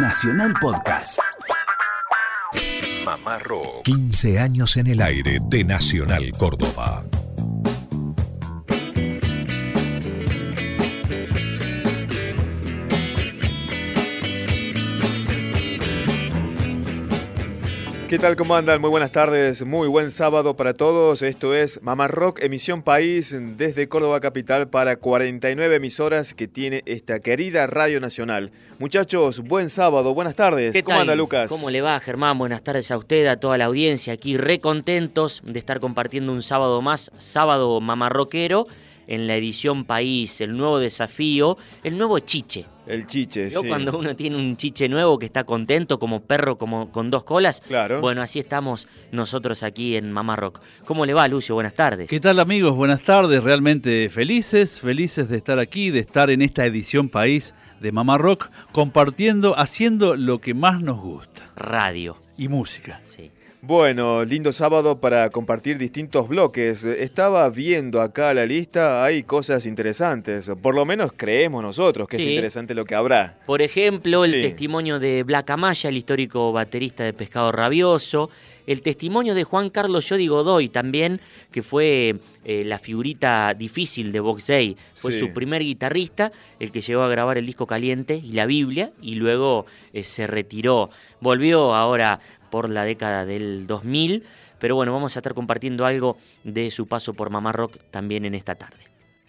Nacional Podcast. Mamá Rock. 15 años en el aire de Nacional Córdoba. ¿Qué tal? ¿Cómo andan? Muy buenas tardes, muy buen sábado para todos. Esto es Mamá Rock, emisión país desde Córdoba Capital para 49 emisoras que tiene esta querida Radio Nacional. Muchachos, buen sábado, buenas tardes. ¿Qué ¿Cómo tal? anda Lucas? ¿Cómo le va, Germán? Buenas tardes a usted, a toda la audiencia. Aquí re contentos de estar compartiendo un sábado más, sábado mamarroquero, en la edición País, el nuevo desafío, el nuevo chiche. El chiche, Yo sí. cuando uno tiene un chiche nuevo que está contento, como perro como con dos colas, Claro. bueno, así estamos nosotros aquí en Mamá Rock. ¿Cómo le va, Lucio? Buenas tardes. ¿Qué tal amigos? Buenas tardes, realmente felices, felices de estar aquí, de estar en esta edición país de Mamá Rock, compartiendo, haciendo lo que más nos gusta, Radio. y música. Sí. Bueno, lindo sábado para compartir distintos bloques. Estaba viendo acá la lista, hay cosas interesantes. Por lo menos creemos nosotros que es interesante lo que habrá. Por ejemplo, el testimonio de Black Amaya, el histórico baterista de Pescado Rabioso. El testimonio de Juan Carlos Yodi Godoy también, que fue eh, la figurita difícil de Box Day. Fue Sí. su primer guitarrista, el que llegó a grabar el disco Caliente y la Biblia, y luego eh, se retiró. Volvió ahora por la década del 2000, pero bueno, vamos a estar compartiendo algo de su paso por Mamá Rock también en esta tarde.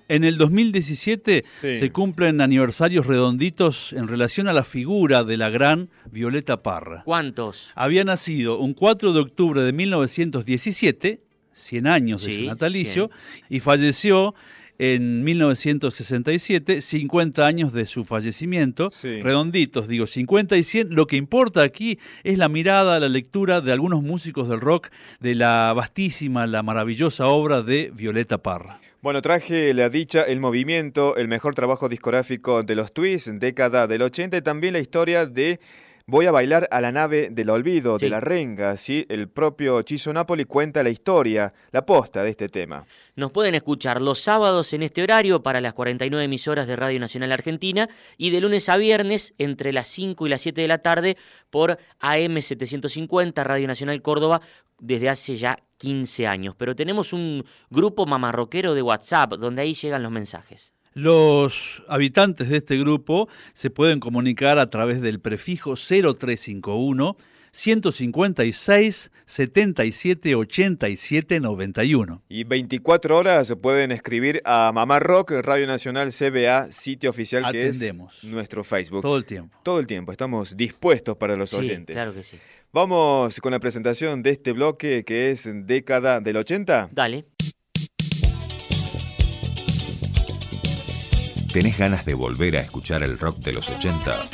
En el 2017 Sí. se cumplen aniversarios redonditos en relación a la figura de la gran Violeta Parra. ¿Cuántos? Había nacido un 4 de octubre de 1917, 100 años de su natalicio, y falleció en 1967, 50 años de su fallecimiento, Sí. redonditos, digo, 50 y 100. Lo que importa aquí es la mirada, la lectura de algunos músicos del rock de la vastísima, la maravillosa obra de Violeta Parra. Bueno, traje la dicha, el movimiento, el mejor trabajo discográfico de los Twists, década del 80, y también la historia de Voy a bailar a la nave del olvido, Sí. de la renga, ¿sí? El propio Chiso Napoli cuenta la historia, la posta de este tema. Nos pueden escuchar los sábados en este horario para las 49 emisoras de Radio Nacional Argentina y de lunes a viernes entre las 5 y las 7 de la tarde por AM 750 Radio Nacional Córdoba desde hace ya 15 años. Pero tenemos un grupo mamarroquero de WhatsApp donde ahí llegan los mensajes. Los habitantes de este grupo se pueden comunicar a través del prefijo 0351 156 77 87 91. Y 24 horas se pueden escribir a Mamá Rock, Radio Nacional CBA, sitio oficial que Atendemos. es nuestro Facebook. Todo el tiempo. Todo el tiempo, estamos dispuestos para los Sí, oyentes. claro que sí. Vamos con la presentación de este bloque que es década del 80. Dale. ¿Tenés ganas de volver a escuchar el rock de los 80?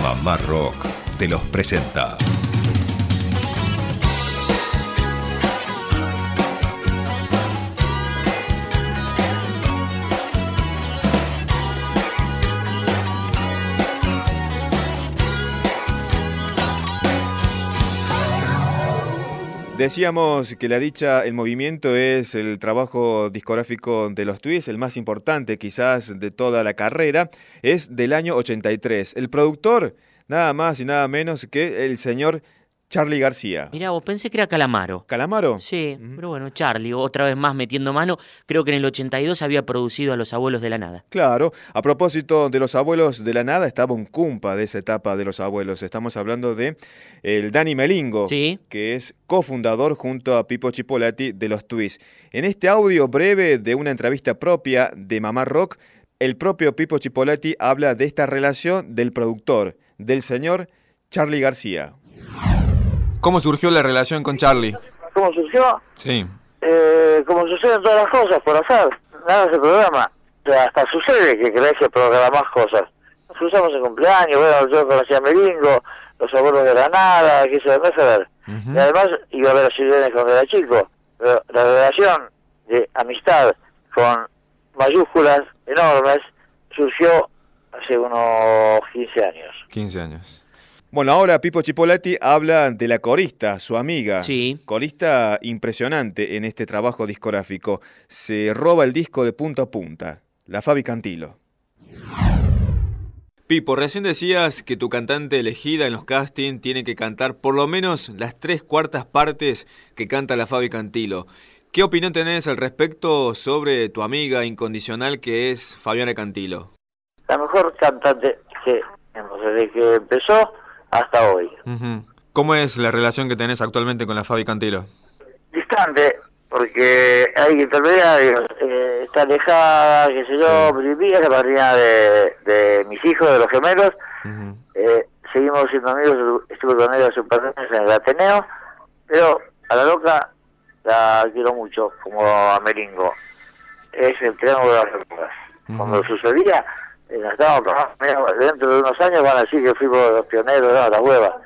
Mamá Rock te los presenta. Decíamos que la dicha, el movimiento es el trabajo discográfico de los Twists, el más importante quizás de toda la carrera, es del año 83. El productor, nada más y nada menos que el señor Charlie García. Mirá, vos pensé que era Calamaro. ¿Calamaro? Sí, pero bueno, Charlie, otra vez más metiendo mano, creo que en el 82 había producido a Los Abuelos de la Nada. Claro, a propósito de los abuelos de la nada, estaba un cumpa de esa etapa de los abuelos. Estamos hablando de el Dani Melingo, Sí. que es cofundador junto a Pipo Chipolati de los Twists. En este audio breve de una entrevista propia de Mamá Rock, el propio Pipo Chipolati habla de esta relación del productor, del señor Charlie García. ¿Cómo surgió la relación con Charlie? ¿Cómo surgió? Sí. Eh, como suceden todas las cosas, por azar. Nada se programa. O sea, hasta sucede que crees que programás cosas. Nos cruzamos en cumpleaños, bueno, yo conocí a Melingo, los abuelos de la nada, qué sé yo, a ver. Ujú. Y además iba a ver a Silvia cuando era chico. Pero la relación de amistad con mayúsculas enormes surgió hace unos 15 años. 15 años. Bueno, ahora Pipo Chipolati habla de la corista, su amiga. Sí. Corista impresionante en este trabajo discográfico. Se roba el disco de punta a punta. La Fabi Cantilo. Pipo, recién decías que tu cantante elegida en los castings tiene que cantar por lo menos las tres cuartas partes que canta la Fabi Cantilo. ¿Qué opinión tenés al respecto sobre tu amiga incondicional que es Fabiana Cantilo? La mejor cantante que hemos desde que empezó hasta hoy. ¿Cómo es la relación que tenés actualmente con la Fabi Cantilo? Distante, porque hay intermediarios, eh, está alejada, qué sé yo, Sí. Es la madrina de, de mis hijos, de los gemelos. Eh, seguimos siendo amigos, estuve con ella hace un par de meses en el Ateneo, pero a la loca la quiero mucho, como a Meringo. Es el triángulo de las rocas. Ujú. Cuando sucedía, la estábamos trabajando, dentro de unos años van a decir que fuimos los pioneros, no, la hueva.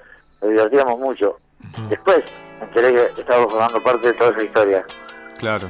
Nos divertíamos mucho. Después me enteré que estábamos formando parte de toda esa historia. Claro.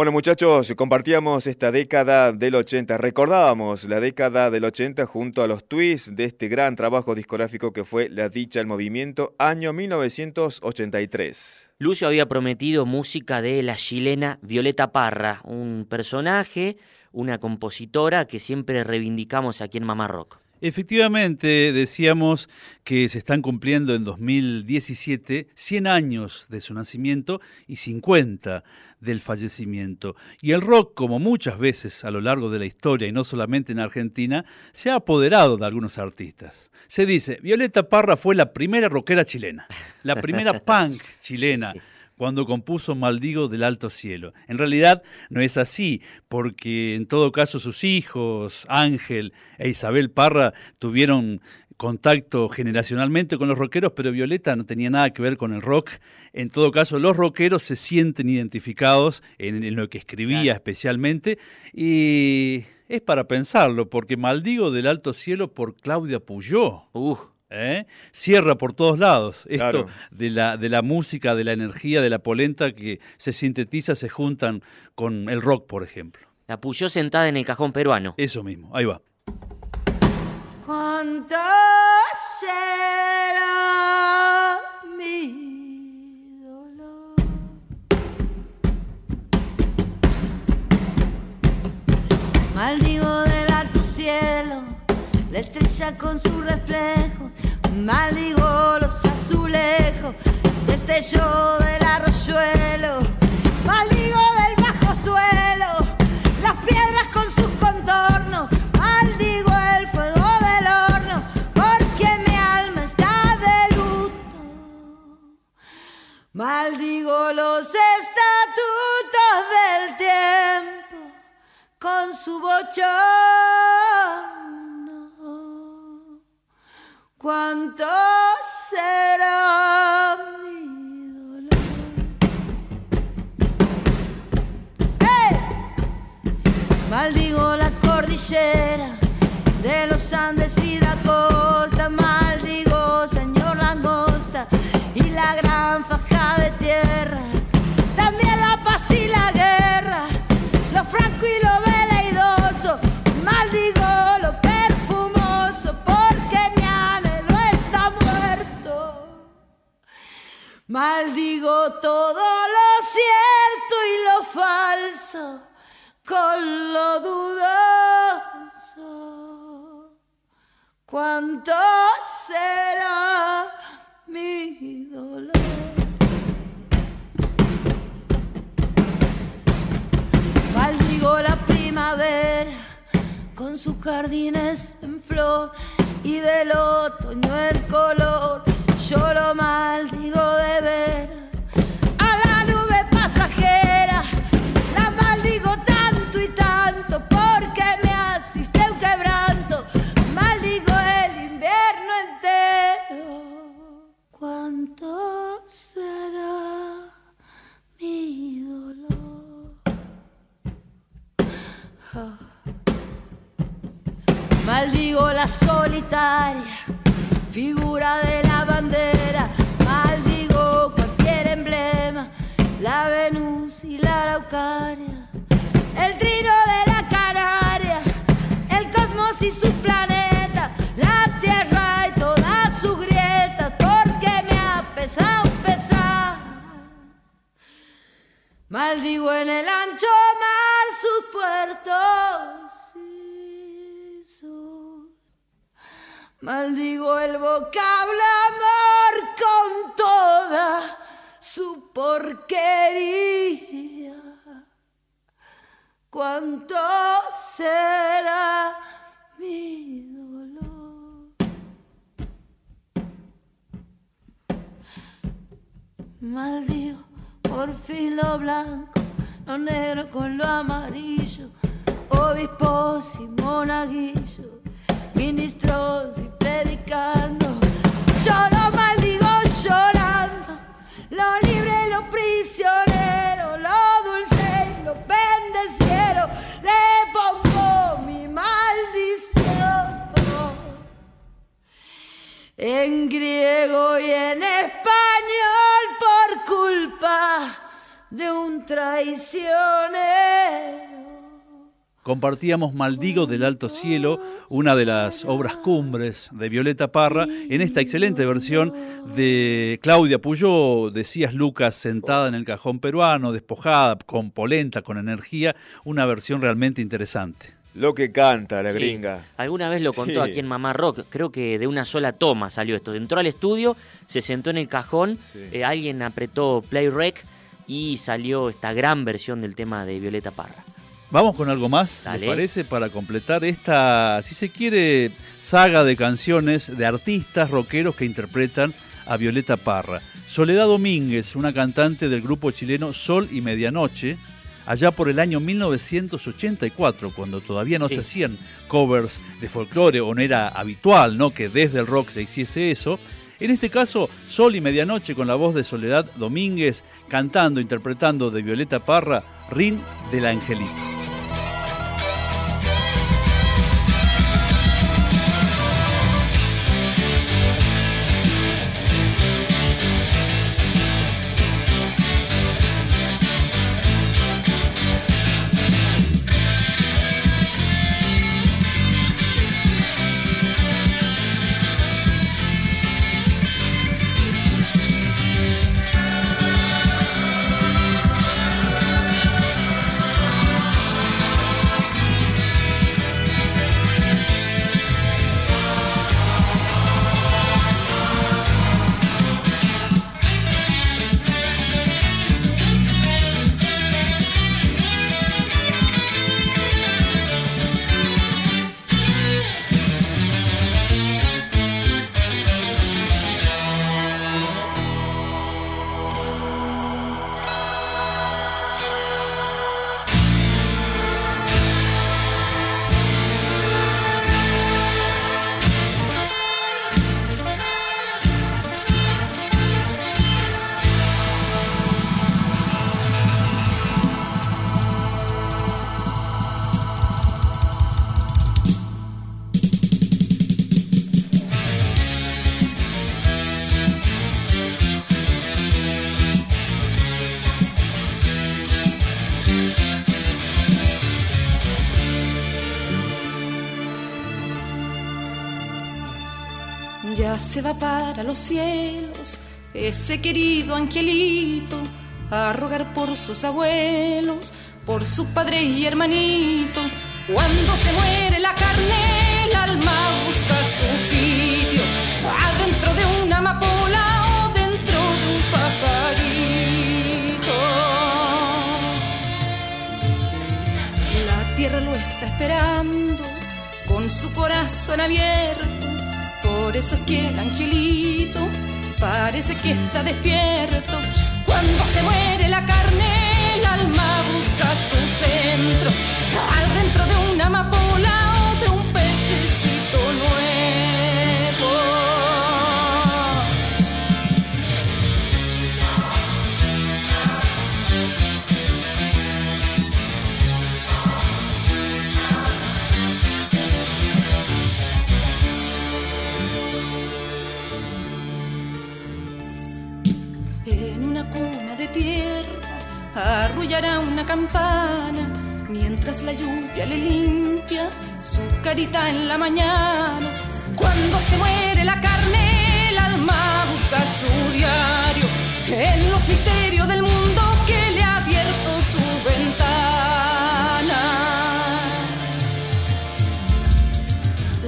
Bueno muchachos, compartíamos esta década del 80, recordábamos la década del 80 junto a los twists de este gran trabajo discográfico que fue La Dicha del Movimiento, año 1983. Lucio había prometido música de la chilena Violeta Parra, un personaje, una compositora que siempre reivindicamos aquí en Mamá Rock. Efectivamente, decíamos que se están cumpliendo en 2017 100 años de su nacimiento y 50 del fallecimiento. Y el rock, como muchas veces a lo largo de la historia, y no solamente en Argentina, se ha apoderado de algunos artistas. Se dice, Violeta Parra fue la primera rockera chilena, la primera punk chilena cuando compuso Maldigo del Alto Cielo. En realidad no es así, porque en todo caso sus hijos, Ángel e Isabel Parra, tuvieron contacto generacionalmente con los rockeros, pero Violeta no tenía nada que ver con el rock. En todo caso, los rockeros se sienten identificados en, en lo que escribía especialmente y es para pensarlo, porque Maldigo del Alto Cielo por Claudia Puyó. Uh, ¿eh? Cierra por todos lados. Esto Claro. de, la, de la música, de la energía, de la polenta que se sintetiza, se juntan con el rock, por ejemplo. la apoyó sentada en el cajón peruano. Eso mismo, ahí va. ¿Cuánto será mi dolor? Maldigo del alto cielo, estrella con su reflejo, maldigo los azulejos, destello del arroyuelo, Maldigo los estatutos del tiempo con su bochorno. ¿Cuánto será mi dolor? ¡Hey! Maldigo la cordillera de los Andes y la costa, maldigo señor langosta y la gran de tierra, también la paz y la guerra, lo franco y lo veleidoso, maldigo lo perfumoso porque mi anhelo está muerto. Maldigo todo lo cierto y lo falso. Con sus jardines en flor y del otoño el color. Maldigo por fin lo blanco, lo negro con lo amarillo, obispos y monaguillos ministros y predicando. Yo lo maldigo llorando, lo libre y lo prisionero, lo dulce y lo bendeciero. Le pongo mi maldición en griego y en español de un traicionero. Compartíamos Maldigo del Alto Cielo, una de las obras cumbres de Violeta Parra, en esta excelente versión de Claudia Puyó, decías Lucas, sentada en el cajón peruano, despojada, con polenta, con energía, una versión realmente interesante. Lo que canta la Sí. gringa. Alguna vez lo contó Sí. aquí en Mamá Rock, creo que de una sola toma salió esto. Entró al estudio, se sentó en el cajón, Sí. eh, alguien apretó play rec y salió esta gran versión del tema de Violeta Parra. Vamos con algo más, Dale. ¿les parece? Para completar esta, si se quiere, saga de canciones de artistas rockeros que interpretan a Violeta Parra. Soledad Domínguez, una cantante del grupo chileno Sol y Medianoche, allá por el año 1984, cuando todavía no Sí. se hacían covers de folclore o no era habitual, ¿no? Que desde el rock se hiciese eso. En este caso, Sol y Medianoche con la voz de Soledad Domínguez cantando, interpretando de Violeta Parra, Rin del Angelito. Ya se va para los cielos ese querido angelito a rogar por sus abuelos, por su padre y hermanito. Cuando se muere la carne, el alma busca su sitio adentro de una amapola o dentro de un pajarito. La tierra lo está esperando con su corazón abierto. Por eso es que el angelito parece que está despierto. Cuando se muere la carne, el alma busca su centro, adentro de una amapola o de un pececito arrullará una campana mientras la lluvia le limpia su carita en la mañana. Cuando se muere la carne, el alma busca su diario en los misterios del mundo que le ha abierto su ventana.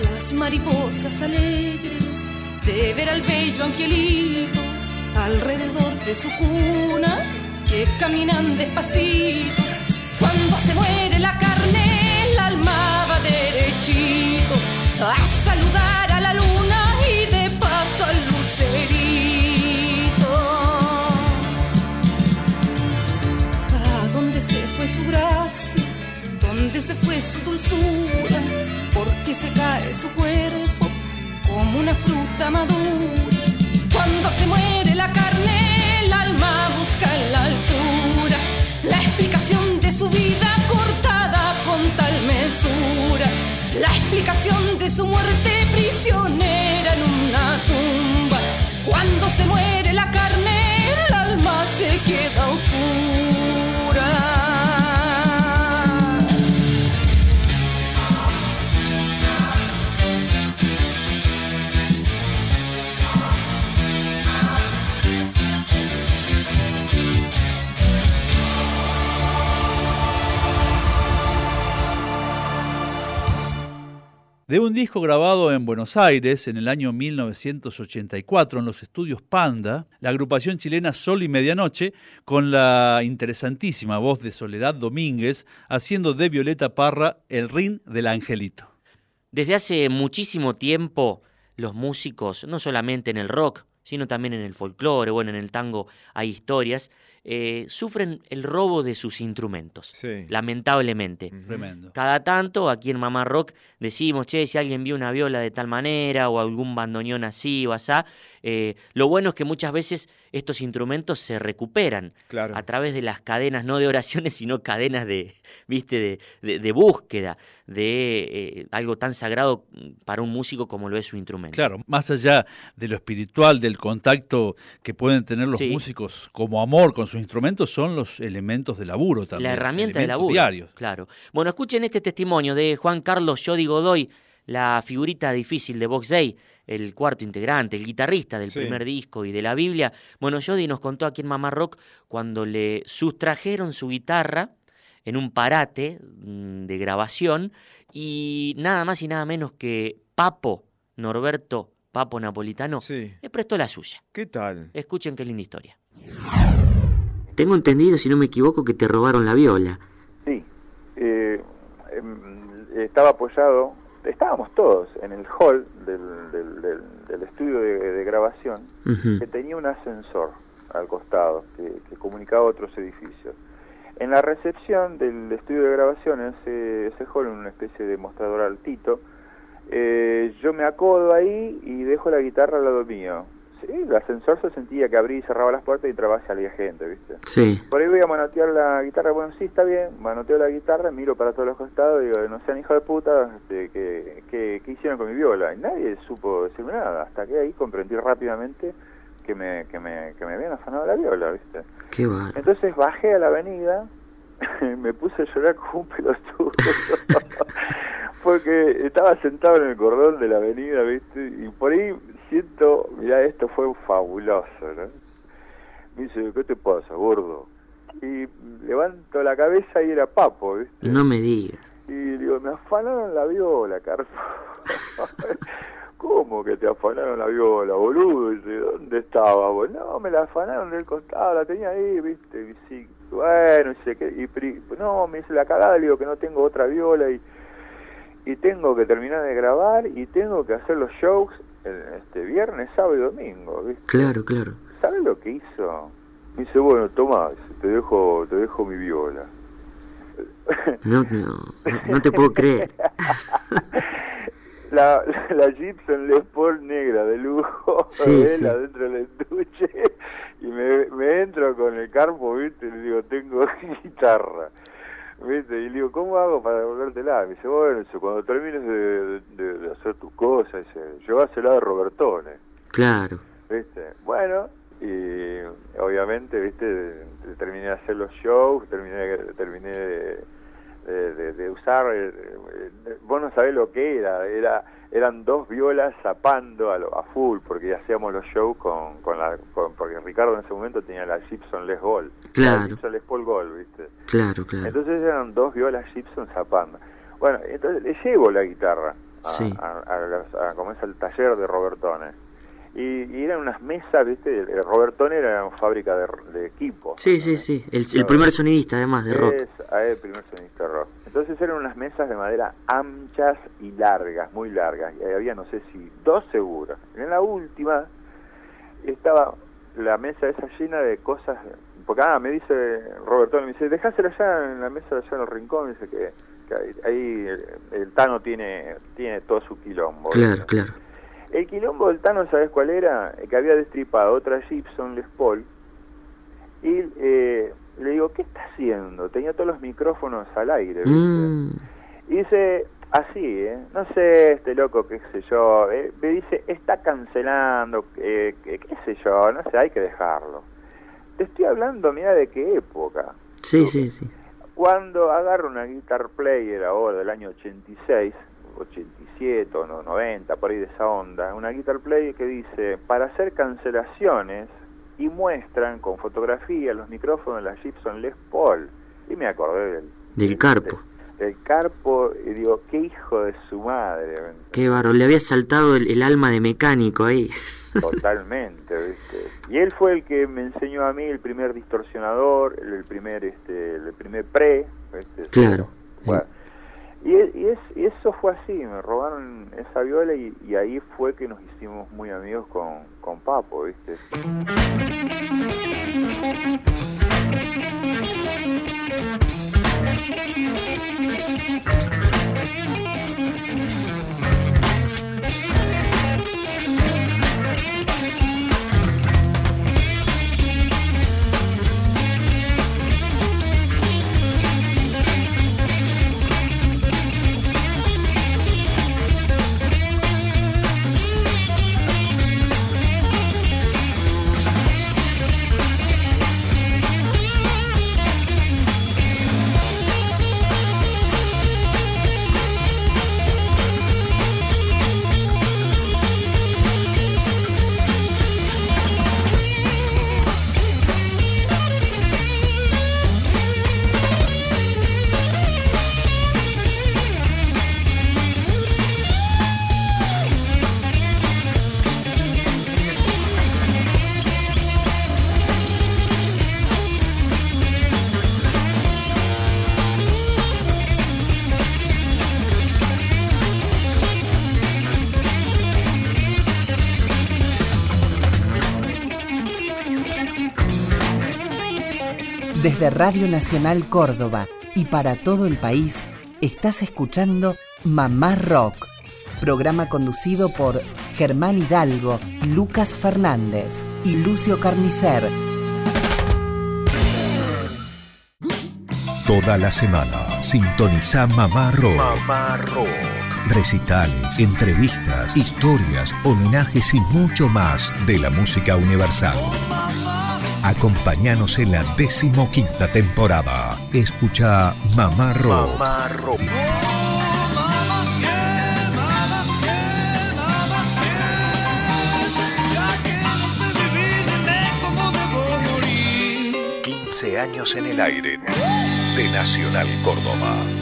Las mariposas alegres de ver al bello angelito alrededor de su cuna que caminan despacito. Cuando se muere la carne, el alma va derechito a saludar a la luna y de paso al lucerito. ¿A dónde se fue su gracia? ¿Dónde se fue su dulzura? Porque se cae su cuerpo como una fruta madura. Cuando se muere la carne, el alma busca en la altura la explicación de su vida cortada con tal mesura, la explicación de su muerte prisionera en una tumba. Cuando se muere la carne, el alma se queda oscura. De un disco grabado en Buenos Aires en el año 1984 en los estudios Panda, la agrupación chilena Sol y Medianoche, con la interesantísima voz de Soledad Domínguez, haciendo de Violeta Parra el rin del angelito. Desde hace muchísimo tiempo, los músicos, no solamente en el rock, sino también en el folclore, bueno, en el tango hay historias, eh, sufren el robo de sus instrumentos, Sí. lamentablemente. Tremendo. Cada tanto aquí en Mamá Rock decimos, che, si alguien vio una viola de tal manera o algún bandoneón así o asá, eh, lo bueno es que muchas veces estos instrumentos se recuperan Claro. a través de las cadenas, no de oraciones, sino cadenas de, viste, de, de- de búsqueda de eh, algo tan sagrado para un músico como lo es su instrumento. Claro, más allá de lo espiritual, del contacto que pueden tener los Sí. músicos como amor con sus instrumentos, son los elementos de laburo también. La herramienta de laburo. diarios. Claro. Bueno, escuchen este testimonio de Juan Carlos Yodi Godoy, la figurita difícil de Box Day, el cuarto integrante, el guitarrista del Sí. primer disco y de la Biblia. Bueno, Yodi nos contó aquí en Mamá Rock cuando le sustrajeron su guitarra en un parate mm, de grabación y nada más y nada menos que Papo, Norberto Papo Napolitano, Sí. le prestó la suya. ¿Qué tal? Escuchen qué linda historia. Tengo entendido, si no me equivoco, que te robaron la viola. Sí, eh, em, estaba apoyado, estábamos todos en el hall del, del- del- del estudio de, de grabación, que tenía un ascensor al costado que, que comunicaba otros edificios. En la recepción del estudio de grabación, ese, ese hall, en una especie de mostrador altito, eh, yo me acodo ahí y dejo la guitarra al lado mío. Sí, el ascensor se sentía que abría y cerraba las puertas y entraba y salía gente, ¿viste? Sí. Por ahí voy a manotear la guitarra, bueno, sí, está bien, manoteo la guitarra, miro para todos los costados y digo, no sean hijos de puta, este, ¿qué, qué, qué hicieron con mi viola? Y nadie supo decirme nada, hasta que ahí comprendí rápidamente que me, que me, que me habían afanado la viola, ¿viste? Qué va. Entonces bajé a la avenida, me puse a llorar como un pelotudo, porque estaba sentado en el cordón de la avenida, ¿viste? Y por ahí siento, mira, esto fue fabuloso, ¿no? Me dice, ¿qué te pasa, gordo? Y levanto la cabeza y era Papo, ¿viste? No me digas. Y digo, me afanaron la viola, Carlos. ¿Cómo que te afanaron la viola, boludo? Dice, ¿dónde estaba vos? No, me la afanaron del costado, la tenía ahí, ¿viste? Y sí, bueno, dice, que, y, pri- no, me hice la cagada, le digo que no tengo otra viola y, y tengo que terminar de grabar y tengo que hacer los shows el- este viernes, sábado y domingo, ¿viste? Claro, claro. ¿Sabes lo que hizo? Me dice, bueno, toma, dice, te dejo, te dejo mi viola. No, no, no, te puedo creer. la, la Gibson Les Paul negra de lujo, Sí, él sí. adentro del estuche, y me, me entro con el carpo, ¿viste? Y le digo, tengo guitarra, ¿viste? Y le digo, ¿cómo hago para devolvértela? Me dice, bueno, dice, cuando termines de, de- de hacer tus cosas, dice, llévasela de Robertone, Claro. ¿viste? Bueno, y obviamente, ¿viste? Terminé de hacer los shows, terminé, terminé de, de- de- de usar, eh, eh, vos no sabés lo que era, era eran dos violas zapando a, lo- a full, porque hacíamos los shows con, con la, con- porque Ricardo en ese momento tenía la Gibson Les Gold, Claro. la Gibson Les Paul Gold, ¿viste? Claro, claro. Entonces eran dos violas Gibson zapando. Bueno, entonces le llevo la guitarra a, Sí. a, a a- como es al taller de Robertone. Y, y eran unas mesas, ¿viste? El Robertone era una fábrica de, de equipos. Sí, sí, sí. El, el primer sonidista, además, de rock. Es ah, el primer sonista rock. Entonces eran unas mesas de madera anchas y largas, muy largas. Y había, no sé si, dos seguros. En la última estaba la mesa esa llena de cosas. Porque, ah, me dice Roberto, me dice, dejásela allá en la mesa allá en el rincón. Dice que, que ahí, ahí el, el Tano tiene, tiene todo su quilombo. Claro, claro. El quilombo del Tano, ¿sabes cuál era? Que había destripado otra Gibson Les Paul y eh, le digo, ¿qué está haciendo? Tenía todos los micrófonos al aire. ¿viste? Mm, Y dice, así, ¿eh? No sé, este loco, qué sé yo. eh, me dice, está cancelando, eh, que- qué sé yo, no sé, hay que dejarlo. Te estoy hablando, mira, de qué época. sí, sí, sí. Cuando agarro una Guitar Player ahora del año 86, 87 o no, 90, por ahí de esa onda, una Guitar Player que dice, para hacer cancelaciones y muestran con fotografía los micrófonos de la Gibson Les Paul. Y me acordé del, Del carpo. del carpo y digo, qué hijo de su madre. Qué barro. Le había saltado el, el alma de mecánico ahí. Totalmente, ¿viste? Y él fue el que me enseñó a mí el primer distorsionador, el, el primer este el primer pre, ¿viste? Claro. Bueno, y, y es, y eso fue así, me robaron esa viola y, y ahí fue que nos hicimos muy amigos con, con Papo, ¿viste? Desde Radio Nacional Córdoba y para todo el país, estás escuchando Mamá Rock, programa conducido por Germán Hidalgo, Lucas Fernández y Lucio Carnicer. Toda la semana sintoniza Mamá Rock. Recitales, entrevistas, historias, homenajes y mucho más de la música universal. Acompáñanos en la decimoquinta temporada. Escucha Mamá Rock. Mamá años en el aire de Nacional Córdoba.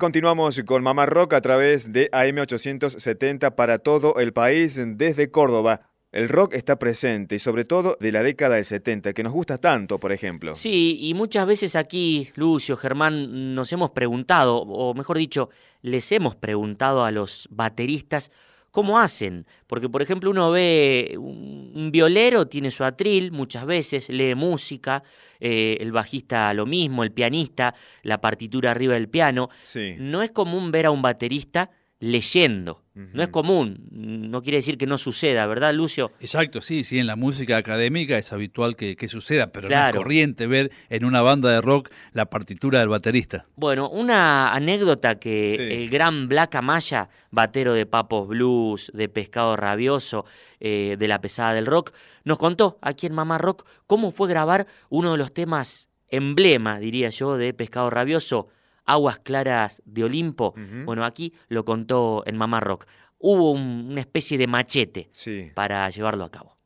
Continuamos con Mamá Rock a través de AM870 para todo el país desde Córdoba. El rock está presente y sobre todo de la década del 70, que nos gusta tanto, por ejemplo. Sí, y muchas veces aquí, Lucio, Germán, nos hemos preguntado, o mejor dicho, les hemos preguntado a los bateristas cómo hacen. Porque, por ejemplo, uno ve un violero, tiene su atril muchas veces, lee música, eh, el bajista lo mismo, el pianista, la partitura arriba del piano. Sí. No es común ver a un baterista leyendo. No es común, no quiere decir que no suceda, ¿verdad, Lucio? Exacto, sí, sí, en la música académica es habitual que, que suceda, pero no es corriente ver en una banda de rock la partitura del baterista. Bueno, una anécdota que Sí. el gran Black Amaya, batero de Papos Blues, de Pescado Rabioso, eh, de la pesada del rock, nos contó aquí en Mamá Rock cómo fue grabar uno de los temas emblema, diría yo, de Pescado Rabioso, Aguas Claras de Olimpo. Bueno, aquí lo contó en Mamá Rock. Hubo un- una especie de machete para llevarlo a cabo.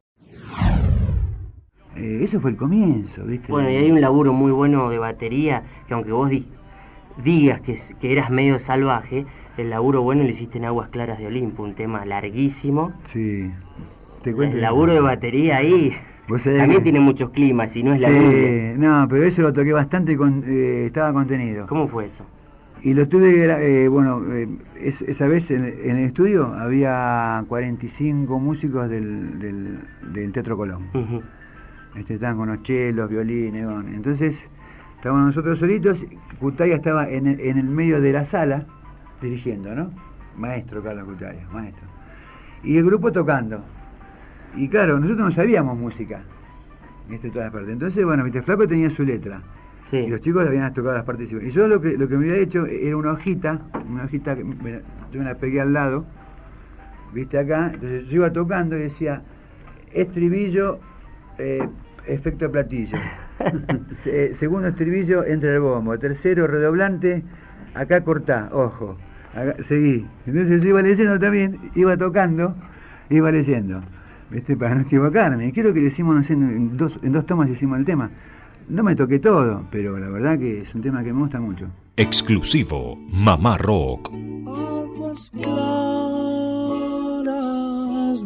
Eh, eso fue el comienzo, ¿viste? Bueno, y hay un laburo muy bueno de batería, que aunque vos di- digas que, que eras medio salvaje, el laburo bueno lo hiciste en Aguas Claras de Olimpo, un tema larguísimo. Sí. Te cuento. El laburo de batería ahí también tiene muchos climas y no es la Biblia. no, pero eso lo toqué bastante, con, eh, estaba contenido. ¿Cómo fue eso? Y lo tuve, eh, bueno, eh, es- esa vez en, en el estudio había 45 músicos del, del, del Teatro Colón. este, estaban con los chelos, violines, con- entonces estábamos nosotros solitos, Cutaya estaba en el, en el medio de la sala dirigiendo, ¿no? Maestro Carlos Cutaya, maestro. Y el grupo tocando. Y claro, nosotros no sabíamos música, este, todas las partes. Entonces, bueno, viste, Flaco tenía su letra. Y los chicos habían tocado las partes. Y yo lo que, lo que me había hecho era una hojita, una hojita que me- yo me la pegué al lado, viste acá, entonces yo iba tocando y decía, estribillo, eh, efecto platillo. Se- segundo estribillo, entra el bombo. Tercero, redoblante, acá cortá, ojo. Acá- seguí. Entonces yo iba leyendo también, iba tocando, iba leyendo. ¿Viste? Para no equivocarme. Creo que lo hicimos, no sé, en dos, en dos tomas hicimos el tema. No me toqué todo, pero la verdad que es un tema que me gusta mucho. Exclusivo Mamá Rock. Aguas claras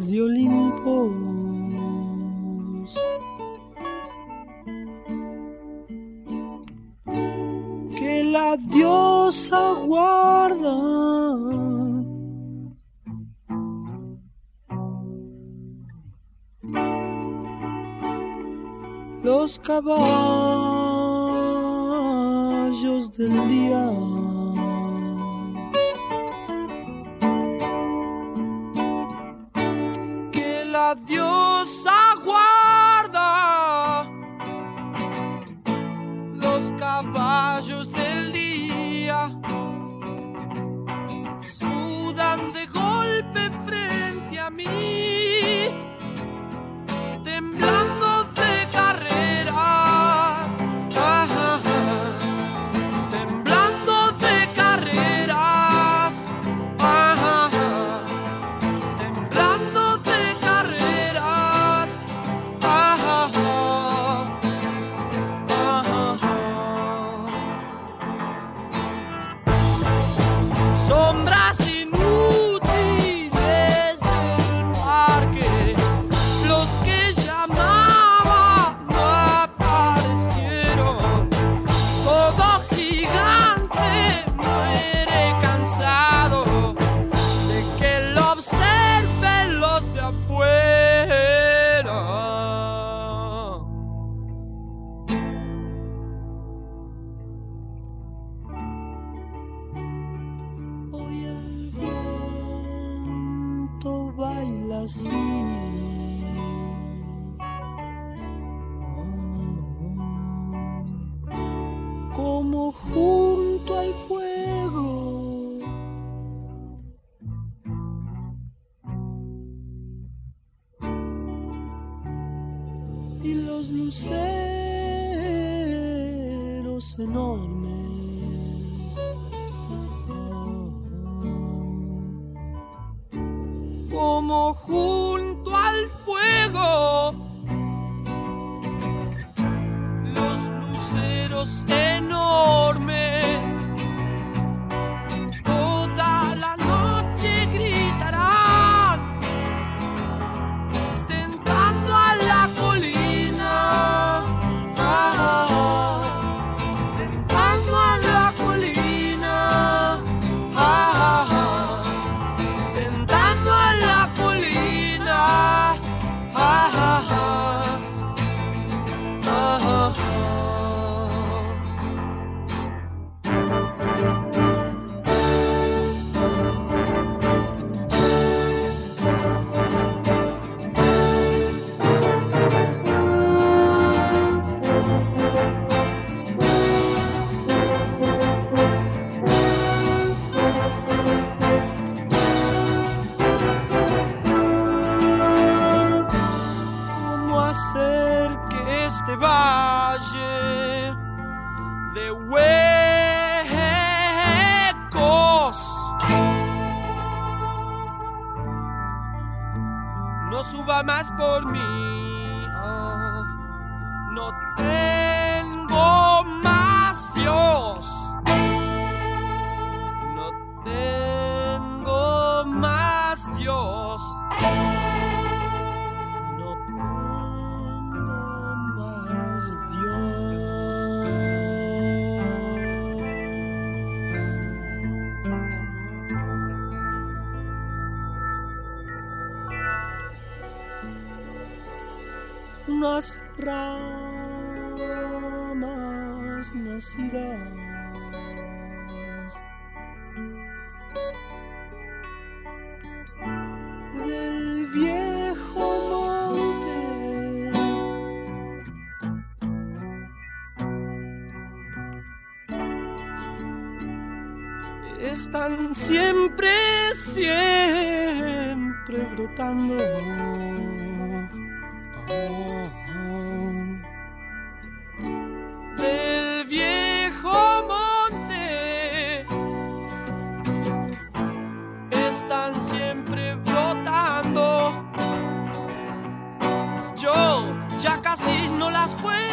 de Olimpo. Que la diosa guarda. Los caballos del día. Del viejo monte están siempre brotando. Yo ya casi no las puedo.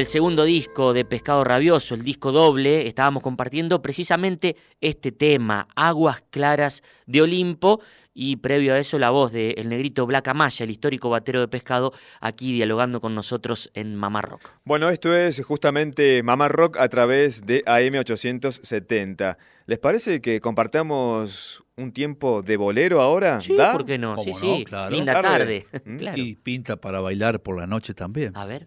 Del segundo disco de Pescado Rabioso, el disco doble, estábamos compartiendo precisamente este tema, Aguas Claras de Olimpo, y previo a eso la voz de el negrito Black Amaya, el histórico batero de pescado, aquí dialogando con nosotros en Mamá Rock. Bueno, esto es justamente Mamá Rock a través de AM870. ¿Les parece que compartamos un tiempo de bolero ahora? Sí, ¿Da? ¿por qué no? Sí, ¿Cómo sí, linda Tarde. tarde. ¿Mm? Claro. Y pinta para bailar por la noche también. A ver.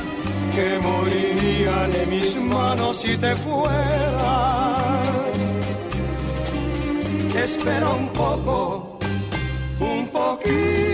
que morirían en mis manos si te fueras. Espera un poco, un poquito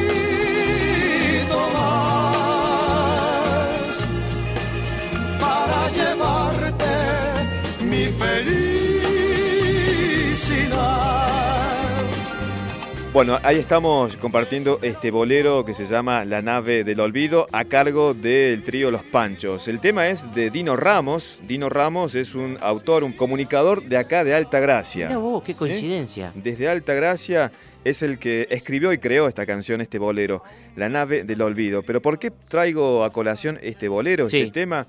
Bueno, ahí estamos compartiendo este bolero que se llama La nave del olvido a cargo del trío Los Panchos. El tema es de Dino Ramos. Dino Ramos es un autor, un comunicador de acá de Alta Gracia. Mira vos, qué ¿Sí? coincidencia. Desde Alta Gracia es el que escribió y creó esta canción, este bolero, La nave del olvido. Pero ¿por qué traigo a colación este bolero, Sí. este tema?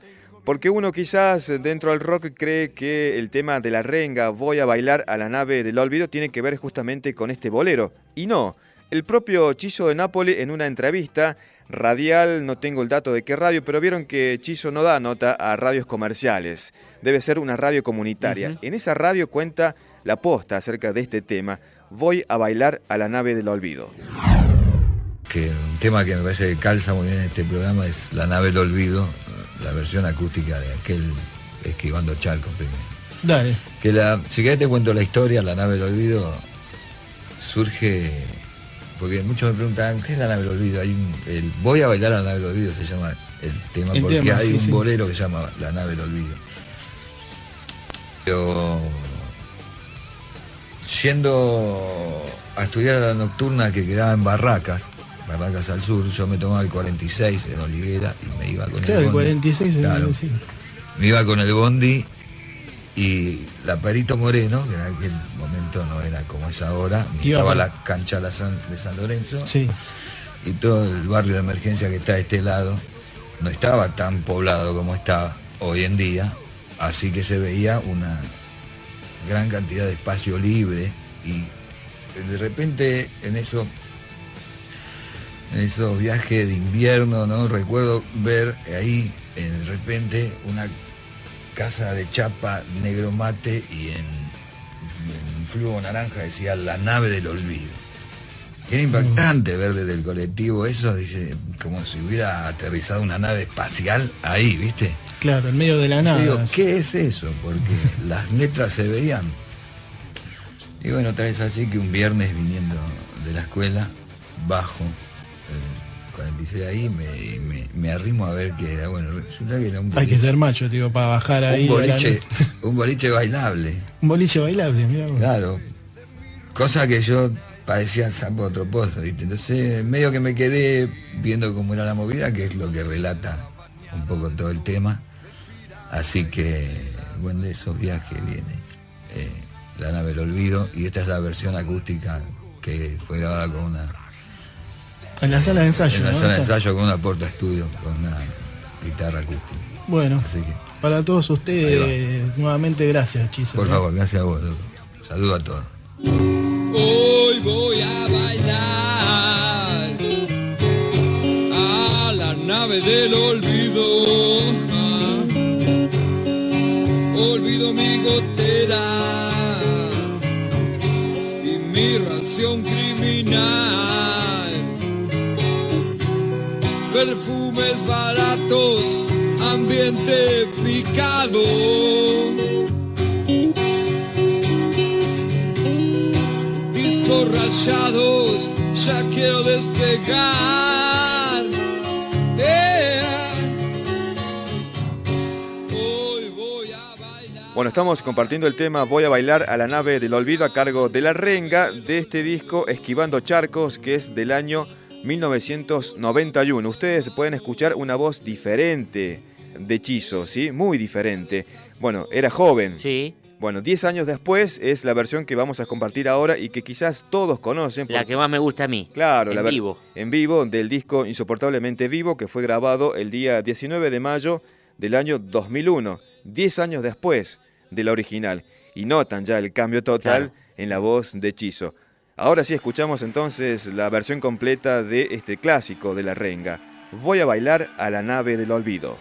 Porque uno quizás dentro del rock cree que el tema de la renga, voy a bailar a la nave del olvido, tiene que ver justamente con este bolero. Y no, el propio Chizo de Nápoli en una entrevista radial, no tengo el dato de qué radio, pero vieron que Chizo no da nota a radios comerciales, debe ser una radio comunitaria. En esa radio cuenta la posta acerca de este tema, voy a bailar a la nave del olvido. que un tema que me parece que calza muy bien en este programa es La nave del olvido, la versión acústica de aquel esquivando charcos primero. Dale. Que la, si querés te cuento la historia, La nave del olvido surge porque muchos me preguntan, ¿qué es La nave del olvido? Hay un- el Voy a bailar a la nave del olvido se llama el tema El porque tema, hay sí, un sí. bolero que se llama La nave del olvido. Pero yendo a estudiar a la nocturna que quedaba en Barracas, Barracas al sur, yo me tomaba el 46 en Olivera y me iba con Claro, el bondi. 46 en Claro. sí. Me iba con el bondi y la Perito Moreno, que en aquel momento no era como es ahora, estaba la cancha de San Lorenzo, Sí. y todo el barrio de emergencia que está a este lado no estaba tan poblado como está hoy en día, así que se veía una gran cantidad de espacio libre y de repente en eso esos viajes de invierno, ¿no? Recuerdo ver ahí de repente una casa de chapa negro mate y en, en flujo naranja decía la nave del olvido. Era impactante ver desde el colectivo eso, dice, como si hubiera aterrizado una nave espacial ahí, ¿viste? Claro, en medio de la nada. Digo, ¿qué es eso? Porque las letras se veían. Y bueno, otra vez así que un viernes viniendo de la escuela, bajo, 46 ahí, me, me, me arrimo a ver qué era. Bueno, resulta que era un Hay boliche, que ser macho, digo, para bajar ahí. un boliche, un boliche bailable. un boliche bailable, mirá vos. Claro. Cosa que yo parecía el sapo de otro pozo, ¿viste? Entonces, medio que me quedé viendo cómo era la movida, que es lo que relata un poco todo el tema. Así que, bueno, de esos viajes viene eh, La nave del olvido, y esta es la versión acústica que fue grabada con una. En la sala de ensayo. En la ¿no? sala de ensayo con una porta estudio, con una guitarra acústica. Bueno, Así que, para todos ustedes, nuevamente gracias, Chizo. por favor, gracias a vos, loco. Saludo a todos. Hoy voy a bailar a la nave del olvido. Olvido mi gotera y mi ración criminal. Perfumes baratos, ambiente picado. discos rayados, ya quiero despegar. Hoy voy a Bueno, estamos compartiendo el tema Voy a bailar a la nave del olvido a cargo de la renga de este disco Esquivando Charcos, que es del año 1991. Ustedes pueden escuchar una voz diferente de Chizo, ¿sí? Muy diferente. Bueno, era joven. Sí. Bueno, 10 años después es la versión que vamos a compartir ahora y que quizás todos conocen. La que más me gusta a mí. Claro, en la vivo. En vivo del disco Insoportablemente Vivo, que fue grabado el día 19 de mayo del año 2001, 10 años después de la original. Y notan ya el cambio total en la voz de Chizo. Ahora sí escuchamos entonces la versión completa de este clásico de la renga. Voy a bailar a la nave del olvido.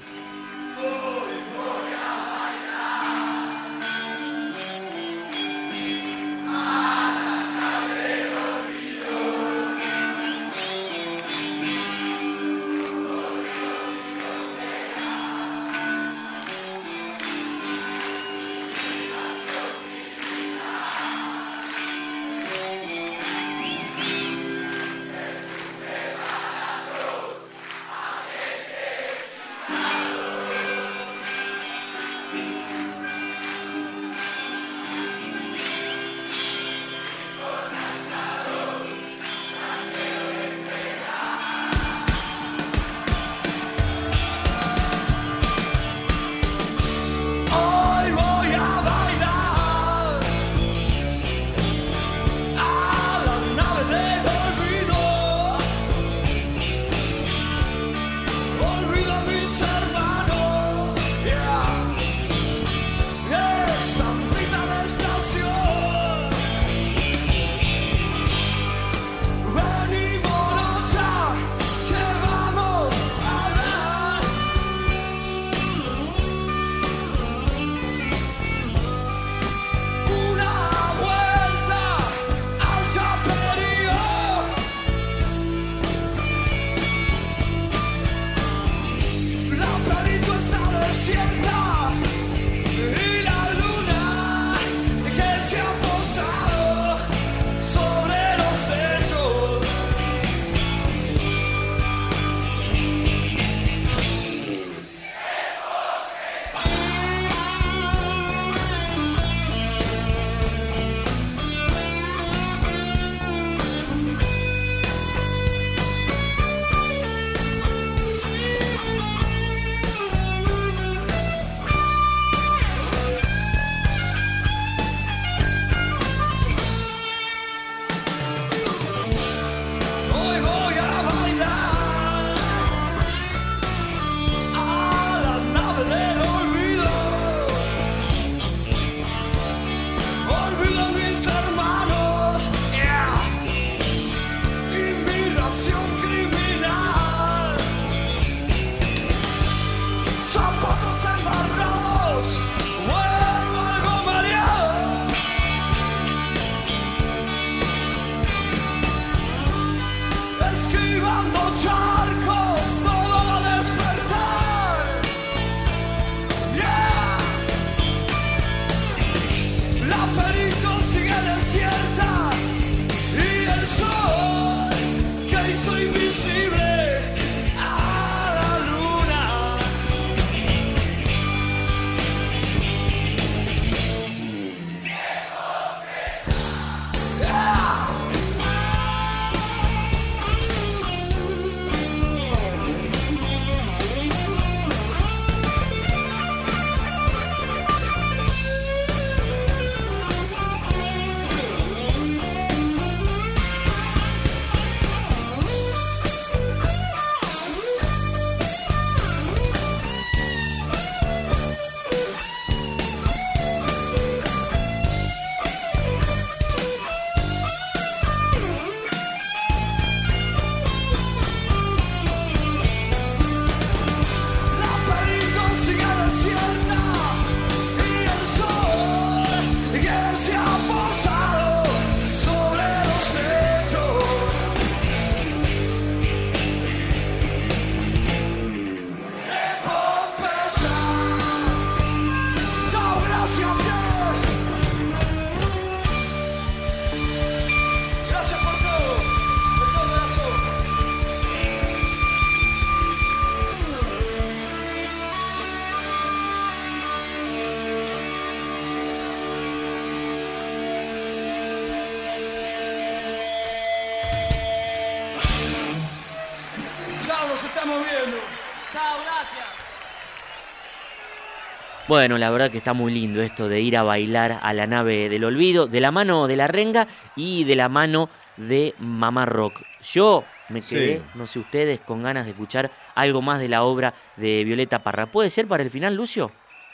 Bueno, la verdad que está muy lindo esto de ir a bailar a la nave del olvido, de la mano de la renga y de la mano de Mamá Rock. Yo me Sí. quedé, no sé ustedes, con ganas de escuchar algo más de la obra de Violeta Parra. ¿Puede ser para el final, Lucio?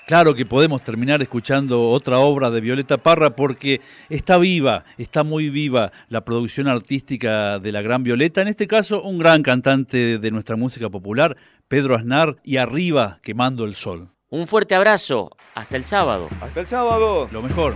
Claro que podemos terminar escuchando otra obra de Violeta Parra porque está viva, está muy viva la producción artística de la gran Violeta, en este caso un gran cantante de nuestra música popular, Pedro Aznar, y arriba quemando el sol. Un fuerte abrazo, hasta el sábado. Hasta el sábado. Lo mejor.